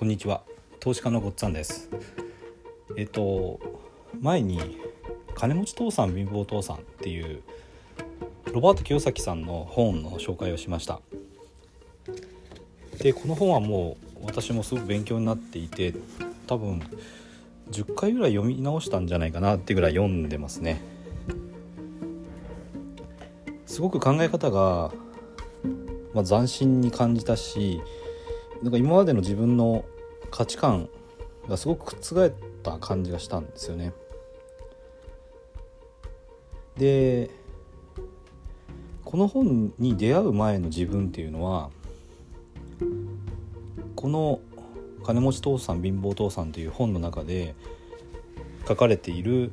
こんにちは。投資家のごっつぁんです。えっと前に金持ち父さん貧乏父さんっていうロバート清崎さんの本の紹介をしました。でこの本はもう私もすごく勉強になっていて多分10回ぐらい読み直したんじゃないかなってぐらい読んでますね。すごく考え方が、まあ、斬新に感じたしなんか今までの自分の価値観がすごく覆った感じがしたんですよね。でこの本に出会う前の自分っていうのはこの「金持ち父さん貧乏父さん」という本の中で書かれている、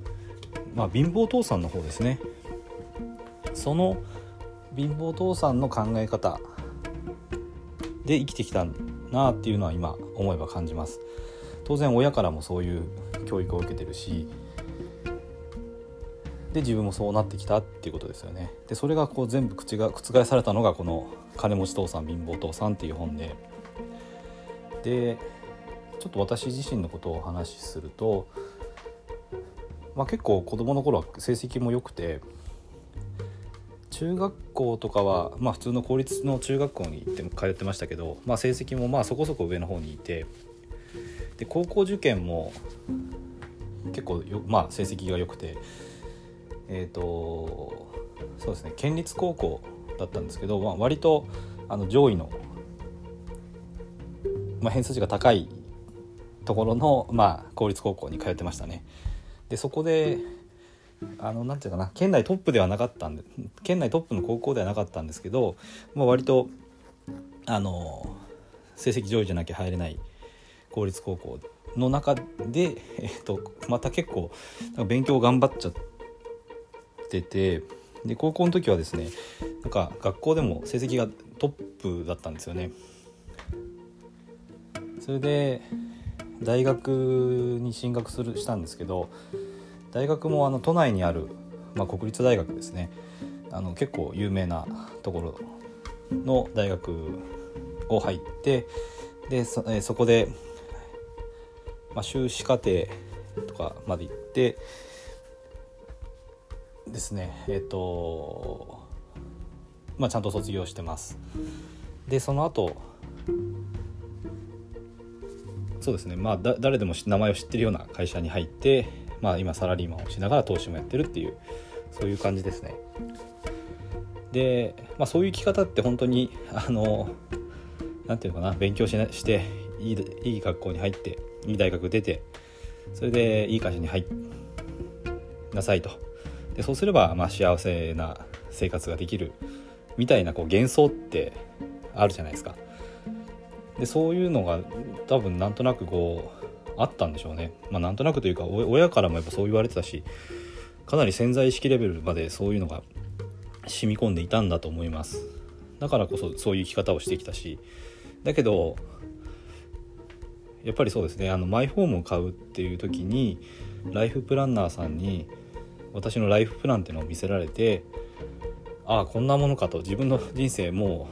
まあ、貧乏父さんの方ですねその貧乏父さんの考え方で生きてきたなっていうのは今思えば感じます。当然親からもそういう教育を受けてるしで自分もそうなってきたっていうことですよね。でそれがこう全部口が覆されたのがこの「金持ち父さん貧乏父さん」っていう本で。でちょっと私自身のことをお話しすると、まあ、結構子供の頃は成績も良くて中学校とかは、まあ、普通の公立の中学校に行って通ってましたけど、まあ、成績もまあそこそこ上の方にいてで高校受験も結構よ、まあ、成績が良くてえっ、ー、とそうですね県立高校だったんですけど、まあ、割とあの上位の、まあ、偏差値が高いところの、まあ、公立高校に通ってましたね。でそこであのなんていうかな県内トップではなかったんで県内トップの高校ではなかったんですけど、まあ、割とあの成績上位じゃなきゃ入れない公立高校の中で、えっと、また結構勉強頑張っちゃっててで高校の時はですねなんか学校でも成績がトップだったんですよね。それで大学に進学するしたんですけど大学もあの都内にある、まあ、国立大学ですね。あの結構有名なところの大学を入ってでそえそこで、まあ、修士課程とかまで行ってですね。えっ、ー、とまあちゃんと卒業してます。でその後そうですね。まあ誰でも名前を知ってるような会社に入ってまあ、今サラリーマンをしながら投資もやってるっていうそういう感じですね。で、まあ、そういう生き方って本当にあの何て言うのかな勉強しなしていいいい学校に入っていい大学出てそれでいい会社に入なさいとでそうすればまあ幸せな生活ができるみたいなこう幻想ってあるじゃないですか。でそういうのが多分なんとなくこうあったんでしょうね。まあ、なんとなくというか親からもやっぱそう言われてたしかなり潜在意識レベルまでそういうのが染み込んでいたんだと思います。だからこそそういう生き方をしてきたしだけどやっぱりそうですねあのマイホームを買うっていう時にライフプランナーさんに私のライフプランっていうのを見せられてああこんなものかと自分の人生も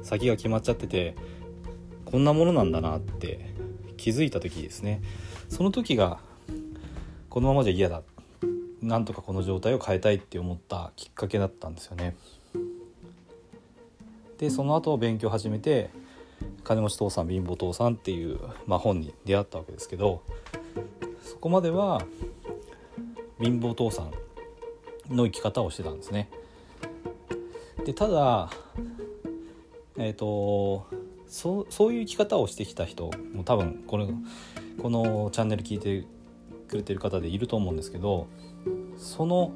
う先が決まっちゃっててこんなものなんだなって気づいた時ですね。その時がこのままじゃ嫌だ。なんとかこの状態を変えたいって思ったきっかけだったんですよね。でその後勉強始めて「金持ち父さん貧乏父さん」っていう、まあ、本に出会ったわけですけどそこまでは貧乏父さんの生き方をしてたんですね。でただえっ、ー、とそそういう生き方をしてきた人も多分これこのチャンネル聞いてくれてる方でいると思うんですけどその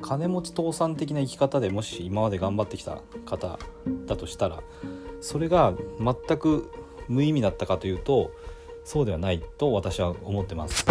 金持ち倒産的な生き方でもし今まで頑張ってきた方だとしたらそれが全く無意味だったかというとそうではないと私は思ってます。